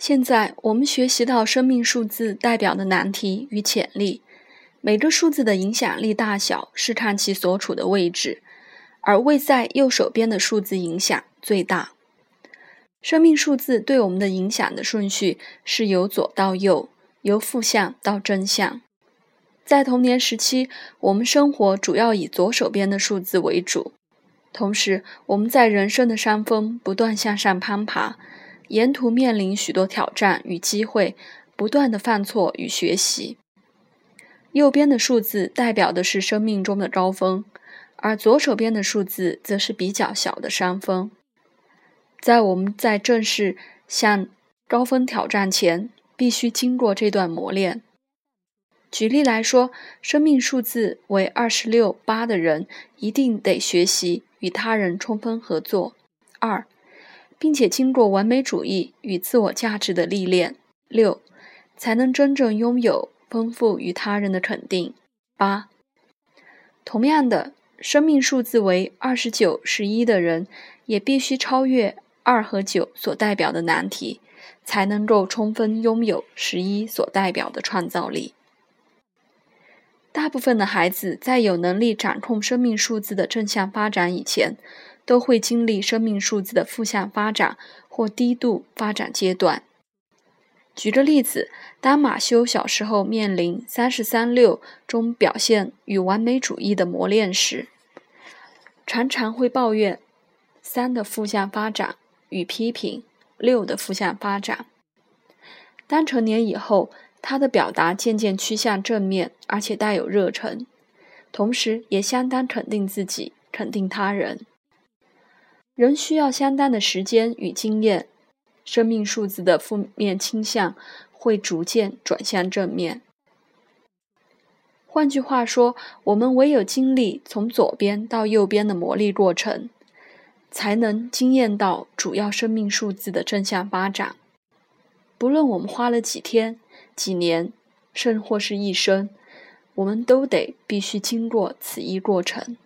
现在我们学习到生命数字代表的难题与潜力。每个数字的影响力大小是看其所处的位置，而位在右手边的数字影响最大。生命数字对我们的影响的顺序是由左到右，由负向到正向。在童年时期，我们生活主要以左手边的数字为主，同时我们在人生的山峰不断向上攀爬，沿途面临许多挑战与机会，不断的犯错与学习。右边的数字代表的是生命中的高峰，而左手边的数字则是比较小的山峰。在我们在正式向高峰挑战前，必须经过这段磨练。举例来说，生命数字为二十六八的人，一定得学习与他人充分合作。二，并且经过完美主义与自我价值的历练。六，才能真正拥有。丰富与他人的肯定。八，同样的，生命数字为二十九、十一的人，也必须超越二和九所代表的难题，才能够充分拥有十一所代表的创造力。大部分的孩子在有能力掌控生命数字的正向发展以前，都会经历生命数字的负向发展或低度发展阶段。举个例子，当马修小时候面临三十三六中表现与完美主义的磨练时，常常会抱怨三的负向发展与批评六的负向发展。当成年以后，他的表达渐渐趋向正面，而且带有热忱，同时也相当肯定自己，肯定他人。仍需要相当的时间与经验。生命数字的负面倾向会逐渐转向正面。换句话说，我们唯有经历从左边到右边的磨砺过程，才能惊艳到主要生命数字的正向发展。不论我们花了几天、几年，甚或是一生，我们都得必须经过此一过程。